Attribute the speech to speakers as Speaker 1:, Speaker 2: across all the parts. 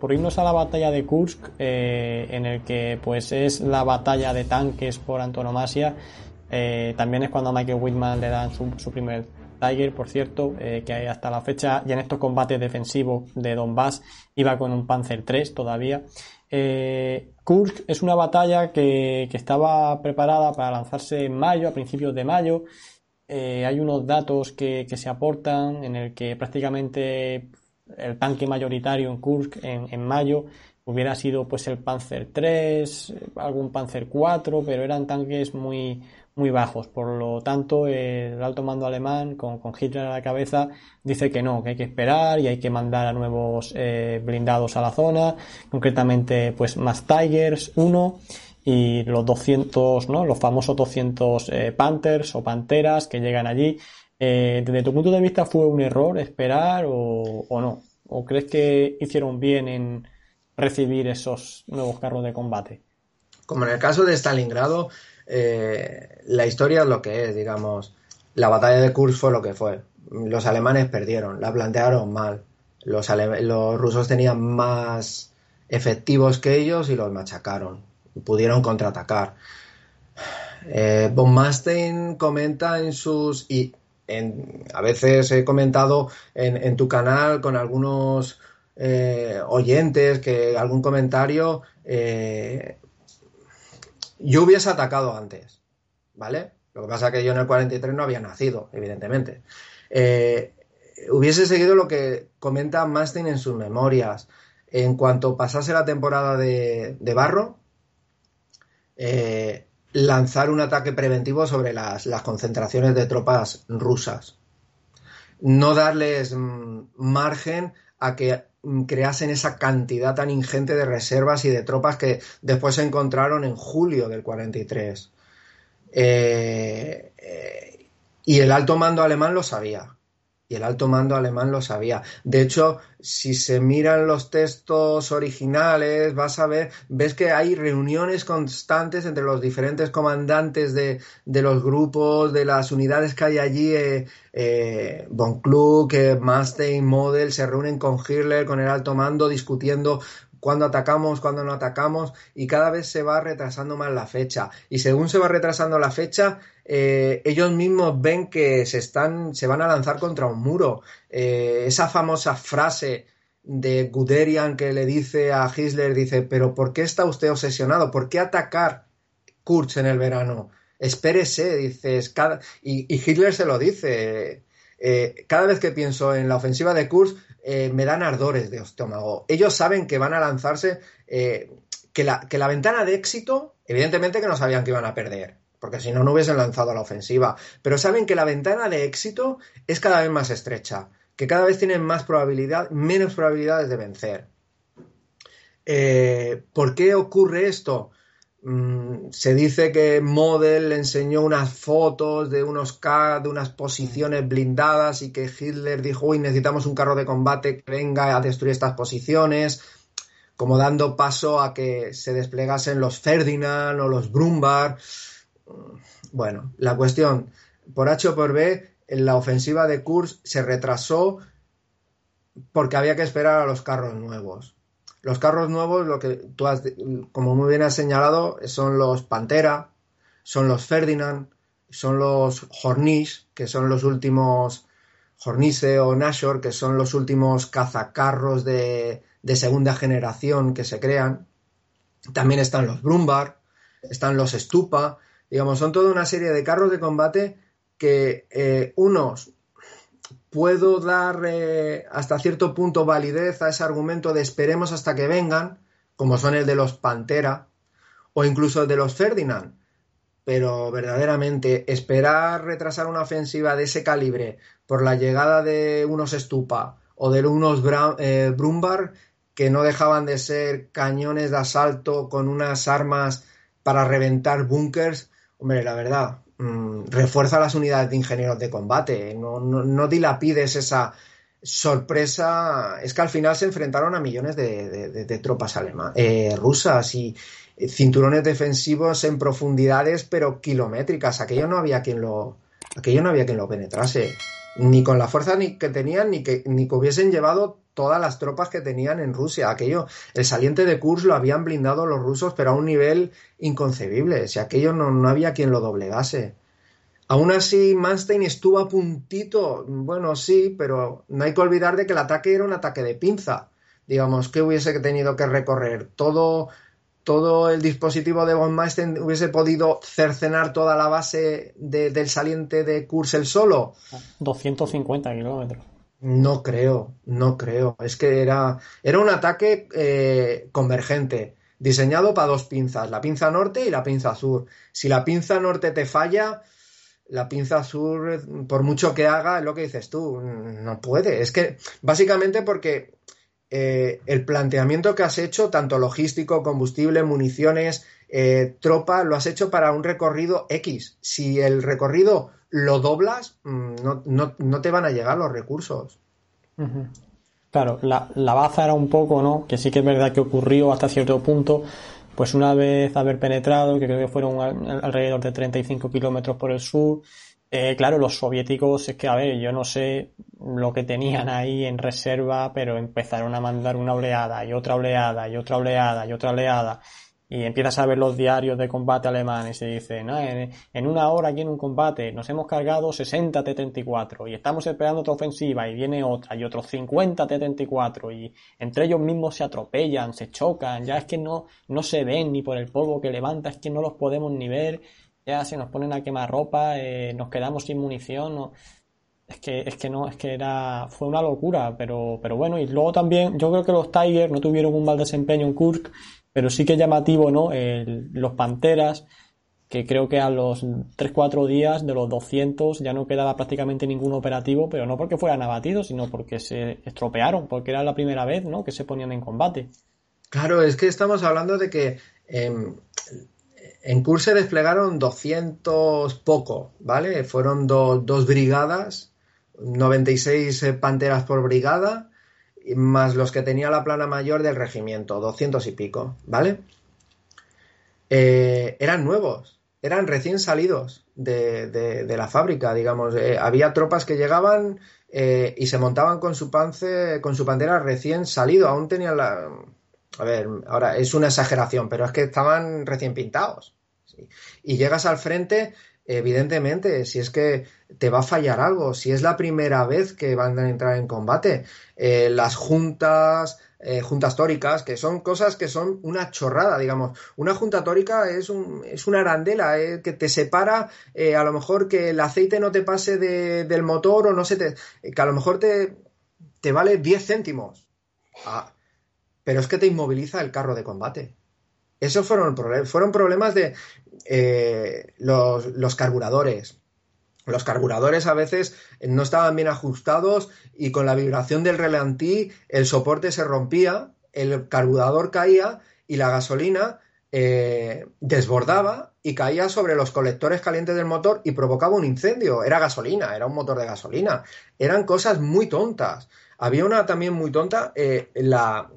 Speaker 1: Por irnos a la batalla de Kursk, eh, en el que pues es la batalla de tanques por antonomasia, eh, también es cuando a Michael Whitman le dan su, su primer Tiger, por cierto, eh, que hasta la fecha y en estos combates defensivos de Donbass iba con un Panzer 3 todavía. Eh, Kursk es una batalla que, que, estaba preparada para lanzarse en mayo, a principios de mayo. Eh, hay unos datos que, que, se aportan en el que prácticamente el tanque mayoritario en Kursk en, en mayo hubiera sido pues el Panzer 3, algún Panzer 4, pero eran tanques muy, muy bajos. Por lo tanto, el alto mando alemán, con, con, Hitler a la cabeza, dice que no, que hay que esperar y hay que mandar a nuevos eh, blindados a la zona, concretamente pues más Tigers 1 y los 200, ¿no? Los famosos 200 eh, Panthers o Panteras que llegan allí. Eh, desde tu punto de vista, ¿fue un error esperar o, no? ¿O crees que hicieron bien en recibir esos nuevos carros de combate?
Speaker 2: Como en el caso de Stalingrado, eh, la historia es lo que es, digamos. La batalla de Kursk fue lo que fue. Los alemanes perdieron, la plantearon mal. Los, los rusos tenían más efectivos que ellos y los machacaron. Pudieron contraatacar. Eh, Von Mastein comenta en sus. y a veces he comentado en, tu canal con algunos eh, oyentes que algún comentario eh, yo hubiese atacado antes, ¿vale? Lo que pasa es que yo en el 43 no había nacido, evidentemente. Eh, hubiese seguido lo que comenta Mastin en sus memorias. En cuanto pasase la temporada de, de barro, lanzar un ataque preventivo sobre las, concentraciones de tropas rusas. No darles mm, margen a que creasen esa cantidad tan ingente de reservas y de tropas que después se encontraron en julio del 43. Eh, eh, y el alto mando alemán lo sabía. Y el alto mando alemán lo sabía. De hecho, si se miran los textos originales, vas a ver, ves que hay reuniones constantes entre los diferentes comandantes de, de los grupos, de las unidades que hay allí. Eh, eh, Von Kluck, eh, Model, se reúnen con Hitler, con el alto mando, discutiendo cuándo atacamos, cuándo no atacamos, y cada vez se va retrasando más la fecha. Y según se va retrasando la fecha, eh, ellos mismos ven que se están, se van a lanzar contra un muro. Eh, esa famosa frase de Guderian que le dice a Hitler, dice, pero ¿por qué está usted obsesionado? ¿Por qué atacar Kurz en el verano? Espérese, dices, cada... y, Hitler se lo dice. Eh, cada vez que pienso en la ofensiva de Kurz, eh, me dan ardores de estómago. Ellos saben que van a lanzarse, eh, que, la, que la ventana de éxito, evidentemente que no sabían que iban a perder, porque si no, no hubiesen lanzado la ofensiva, pero saben que la ventana de éxito es cada vez más estrecha, que cada vez tienen más probabilidad, menos probabilidades de vencer. Eh, ¿Por qué ocurre esto? Mm, se dice que Model le enseñó unas fotos de unos de unas posiciones blindadas y que Hitler dijo, uy, necesitamos un carro de combate que venga a destruir estas posiciones, como dando paso a que se desplegasen los Ferdinand o los Brumbar. Bueno, la cuestión, por H o por B, en la ofensiva de Kursk se retrasó porque había que esperar a los carros nuevos. Los carros nuevos, lo que tú has, como muy bien has señalado, son los Pantera, son los Ferdinand, son los Hornish, que son los últimos Hornice o Nashor, que son los últimos cazacarros de, de segunda generación que se crean. También están los Brumbar, están los Stupa, digamos, son toda una serie de carros de combate que eh, unos puedo dar eh, hasta cierto punto validez a ese argumento de esperemos hasta que vengan, como son el de los Pantera o incluso el de los Ferdinand. Pero verdaderamente esperar retrasar una ofensiva de ese calibre por la llegada de unos Stupa o de unos eh, Brumbar que no dejaban de ser cañones de asalto con unas armas para reventar búnkers, hombre, la verdad, mm, refuerza las unidades de ingenieros de combate, no, no, dilapides esa sorpresa. Es que al final se enfrentaron a millones de, tropas alemanas, eh, rusas y eh, cinturones defensivos en profundidades pero kilométricas. Aquello no había quien lo, no había quien lo penetrase, ni con la fuerza ni que tenían ni que, ni que hubiesen llevado todas las tropas que tenían en Rusia. Aquello, el saliente de Kursk lo habían blindado los rusos, pero a un nivel inconcebible. Si aquello no, no había quien lo doblegase. Aún así, Manstein estuvo a puntito. Bueno, sí, pero no hay que olvidar de que el ataque era un ataque de pinza. Digamos, que hubiese tenido que recorrer todo, todo el dispositivo de von Manstein hubiese podido cercenar toda la base del saliente de Kursk el solo.
Speaker 1: 250 kilómetros.
Speaker 2: No creo, no creo. Es que era, era un ataque eh, convergente, diseñado para dos pinzas, la pinza norte y la pinza sur. Si la pinza norte te falla, la pinza sur, por mucho que haga, es lo que dices tú, no puede. Es que básicamente porque eh, el planteamiento que has hecho, tanto logístico, combustible, municiones, eh, tropa, lo has hecho para un recorrido X. Si el recorrido lo doblas, mm, no, te van a llegar los recursos.
Speaker 1: Claro, la, baza era un poco, ¿no? Que sí que es verdad que ocurrió hasta cierto punto, pues una vez haber penetrado, que creo que fueron alrededor de 35 kilómetros por el sur, eh, claro, los soviéticos, es que, a ver, yo no sé lo que tenían ahí en reserva, pero empezaron a mandar una oleada y otra oleada y otra oleada y otra oleada y empiezas a ver los diarios de combate alemanes y dicen, en, una hora aquí en un combate nos hemos cargado 60 T-34 y estamos esperando otra ofensiva y viene otra y otros 50 T-34 y entre ellos mismos se atropellan, se chocan, ya es que no, no se ven ni por el polvo que levanta, es que no los podemos ni ver, ya se nos ponen a quemar ropa, eh, nos quedamos sin munición, es que, es que no, es que era, fue una locura, pero, pero bueno, y luego también, yo creo que los Tigers no tuvieron un mal desempeño en Kursk, pero sí que llamativo, ¿no? los Panteras, que creo que a los 3-4 días de los 200 ya no quedaba prácticamente ningún operativo, pero no porque fueran abatidos, sino porque se estropearon, porque era la primera vez, ¿no? Que se ponían en combate.
Speaker 2: Claro, es que estamos hablando de que em, en Kursk se desplegaron 200 poco, ¿vale? Fueron dos brigadas, 96 eh, panteras por brigada, más los que tenía la plana mayor del regimiento, 200 y pico, ¿vale? Eh, eran nuevos, eran recién salidos de, la fábrica, digamos. Eh, había tropas que llegaban eh, y se montaban con su pance, con su pantera recién salido. Aún tenían la. A ver, ahora es una exageración, pero es que estaban recién pintados. Y llegas al frente evidentemente, si es que te va a fallar algo, si es la primera vez que van a entrar en combate, eh, las juntas, eh, juntas tóricas, que son cosas que son una chorrada, digamos. Una junta tórica es, un, es una arandela eh, que te separa, a lo mejor que el aceite no te pase del motor o no se te. que a lo mejor te, te vale 10 céntimos. Ah, pero es que te inmoviliza el carro de combate. Esos fueron, fueron problemas de eh, los, carburadores. Los carburadores a veces no estaban bien ajustados y con la vibración del relantí el soporte se rompía, el carburador caía y la gasolina eh, desbordaba y caía sobre los colectores calientes del motor y provocaba un incendio. Era gasolina, era un motor de gasolina. Eran cosas muy tontas. Había una también muy tonta, eh, la,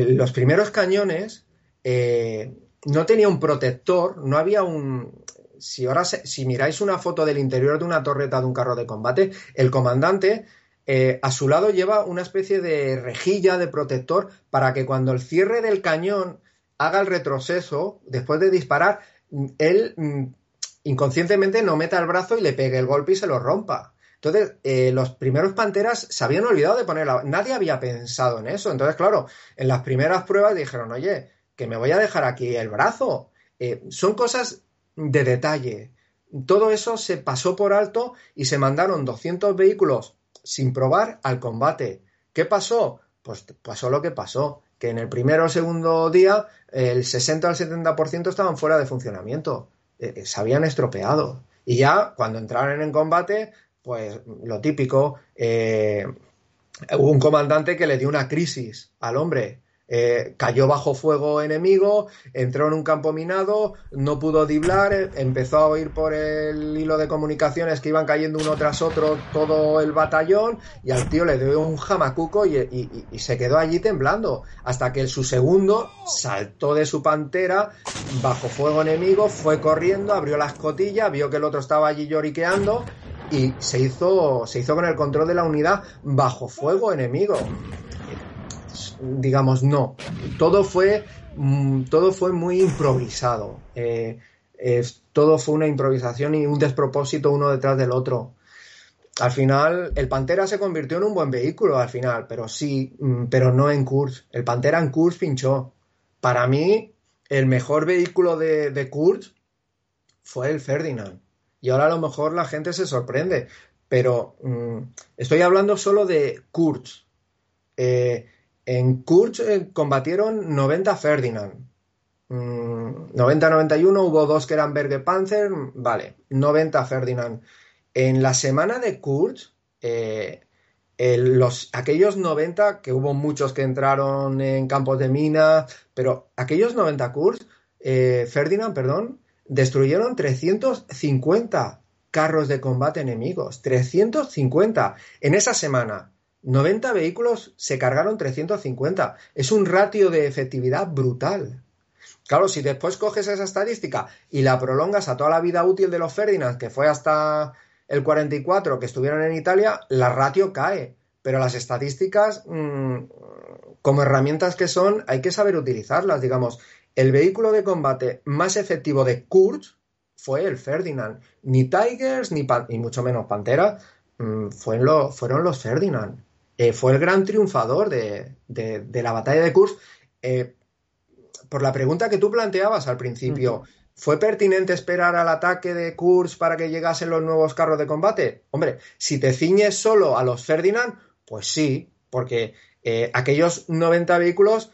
Speaker 2: los primeros cañones eh, no tenía un protector, no había un... Si ahora si miráis una foto del interior de una torreta de un carro de combate, el comandante eh, a su lado lleva una especie de rejilla de protector para que cuando el cierre del cañón haga el retroceso, después de disparar, él mm, inconscientemente no meta el brazo y le pegue el golpe y se lo rompa. Entonces, eh, los primeros Panteras se habían olvidado de ponerla. Nadie había pensado en eso. Entonces, claro, en las primeras pruebas dijeron, oye, que me voy a dejar aquí el brazo. Eh, son cosas de detalle. Todo eso se pasó por alto y se mandaron 200 vehículos sin probar al combate. ¿Qué pasó? Pues pasó lo que pasó, que en el primero o segundo día el 60 al 70% estaban fuera de funcionamiento, eh, se habían estropeado. Y ya cuando entraron en combate, pues lo típico, eh, hubo un comandante que le dio una crisis al hombre. Eh, cayó bajo fuego enemigo, entró en un campo minado, no pudo diblar, eh, empezó a oír por el hilo de comunicaciones que iban cayendo uno tras otro todo el batallón y al tío le dio un jamacuco y, se quedó allí temblando hasta que su segundo saltó de su pantera bajo fuego enemigo, fue corriendo, abrió la escotilla, vio que el otro estaba allí lloriqueando y se hizo, se hizo con el control de la unidad bajo fuego enemigo digamos, no. Todo fue, mm, todo fue muy improvisado. Eh, todo fue una improvisación y un despropósito uno detrás del otro. Al final, el Pantera se convirtió en un buen vehículo al final, pero sí, mm, pero no en Kurz. El Pantera en Kurz pinchó. Para mí, el mejor vehículo de, de Kurz fue el Ferdinand. Y ahora a lo mejor la gente se sorprende, pero mm, estoy hablando solo de Kurz. Eh, en Kurz eh, combatieron 90 Ferdinand. 90-91 mm, hubo dos que eran Berge Panzer, vale, 90 Ferdinand. En la semana de Kurz, eh, los, aquellos 90, que hubo muchos que entraron en campos de mina, pero aquellos 90 Kurz, eh, Ferdinand, perdón, destruyeron 350 carros de combate enemigos. 350 en esa semana. 90 vehículos se cargaron 350. Es un ratio de efectividad brutal. Claro, si después coges esa estadística y la prolongas a toda la vida útil de los Ferdinand, que fue hasta el 44 que estuvieron en Italia, la ratio cae. Pero las estadísticas, mm, como herramientas que son, hay que saber utilizarlas. Digamos, el vehículo de combate más efectivo de Kurz fue el Ferdinand. Ni Tigers, ni, mucho menos Pantera, mm, fueron los Ferdinand. Eh, fue el gran triunfador de, la batalla de Kursk. Eh, por la pregunta que tú planteabas al principio, ¿fue pertinente esperar al ataque de Kursk para que llegasen los nuevos carros de combate? Hombre, si te ciñes solo a los Ferdinand, pues sí, porque eh, aquellos 90 vehículos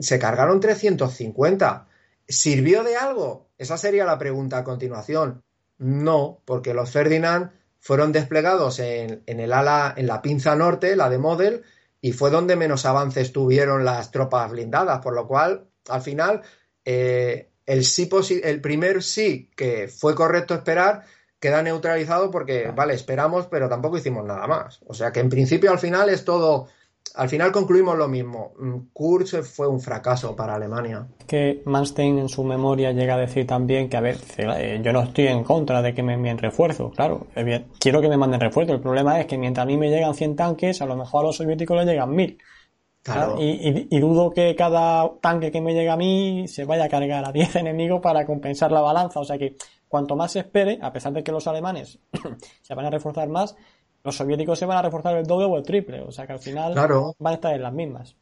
Speaker 2: se cargaron 350. ¿Sirvió de algo? Esa sería la pregunta a continuación. No, porque los Ferdinand fueron desplegados en, el ala, en la pinza norte, la de Model, y fue donde menos avances tuvieron las tropas blindadas, por lo cual, al final, eh, el, sí el primer sí que fue correcto esperar queda neutralizado porque, vale, esperamos, pero tampoco hicimos nada más. O sea que en principio al final es todo al final concluimos lo mismo. Mm, Kurz fue un fracaso para Alemania.
Speaker 1: Que Manstein en su memoria llega a decir también que, a ver, eh, yo no estoy en contra de que me envíen refuerzos, claro, quiero que me manden refuerzos. El problema es que mientras a mí me llegan 100 tanques, a lo mejor a los soviéticos les llegan 1000. Claro. Y, dudo que cada tanque que me llega a mí se vaya a cargar a 10 enemigos para compensar la balanza. O sea que cuanto más se espere, a pesar de que los alemanes se van a reforzar más, los soviéticos se van a reforzar el doble o el triple, o sea que al final van a estar en las mismas.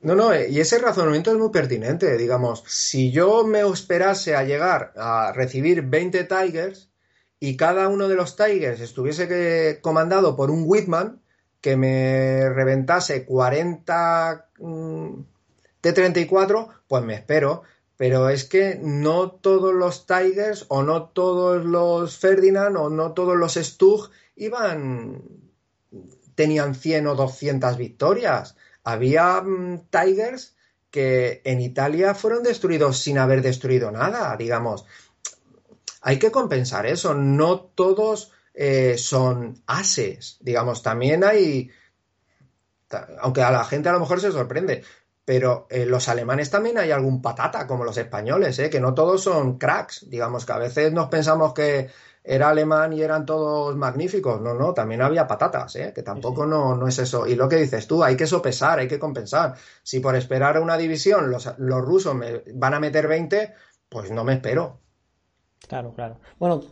Speaker 2: No, no, y ese razonamiento es muy pertinente, digamos, si yo me esperase a llegar a recibir 20 Tigers y cada uno de los Tigers estuviese comandado por un Whitman que me reventase 40 mm, T-34, pues me espero, pero es que no todos los Tigers o no todos los Ferdinand o no todos los Stug iban, tenían 100 o 200 victorias. Había mm, Tigers que en Italia fueron destruidos sin haber destruido nada, digamos. Hay que compensar eso, no todos eh, son ases, digamos, también hay, aunque a la gente a lo mejor se sorprende, pero en los alemanes también hay algún patata, como los españoles, ¿eh? que no todos son cracks, digamos que a veces nos pensamos que era alemán y eran todos magníficos. No, no, también había patatas, ¿eh? que tampoco No, no es eso. Y lo que dices tú, hay que sopesar, hay que compensar. Si por esperar una división los, rusos me van a meter 20, pues no me espero.
Speaker 1: Claro, claro. Bueno,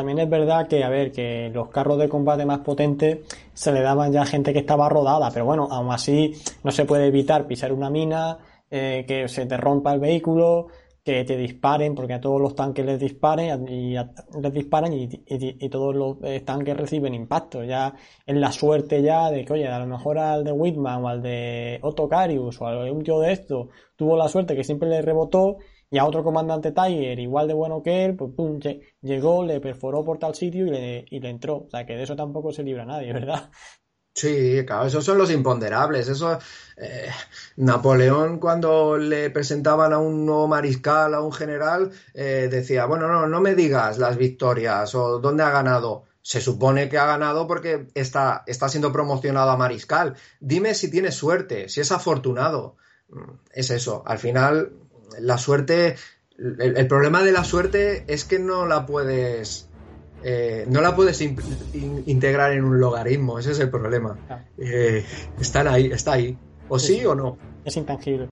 Speaker 1: también es verdad que, a ver, que los carros de combate más potentes se le daban ya a gente que estaba rodada, pero bueno, aún así no se puede evitar pisar una mina, eh, que se te rompa el vehículo, que te disparen, porque a todos los tanques les disparen y les disparan y, todos los eh, tanques reciben impacto. Ya es la suerte ya de que, oye, a lo mejor al de Whitman o al de Otto Carius o a un tío de esto tuvo la suerte que siempre le rebotó y a otro comandante Tiger, igual de bueno que él, pues pum, llegó, le perforó por tal sitio y le, y le entró. O sea que de eso tampoco se libra nadie, ¿verdad?
Speaker 2: Sí, claro, esos son los imponderables. Eso, eh, Napoleón, cuando le presentaban a un nuevo mariscal, a un general, eh, decía, bueno, no, no me digas las victorias o dónde ha ganado. Se supone que ha ganado porque está, está siendo promocionado a mariscal. Dime si tiene suerte, si es afortunado. Mm, es eso. Al final, la suerte, el problema de la suerte es que no la puedes eh, no la puedes integrar en un logaritmo, ese es el problema. Eh, están ahí, está ahí. O sí o no.
Speaker 1: Es intangible.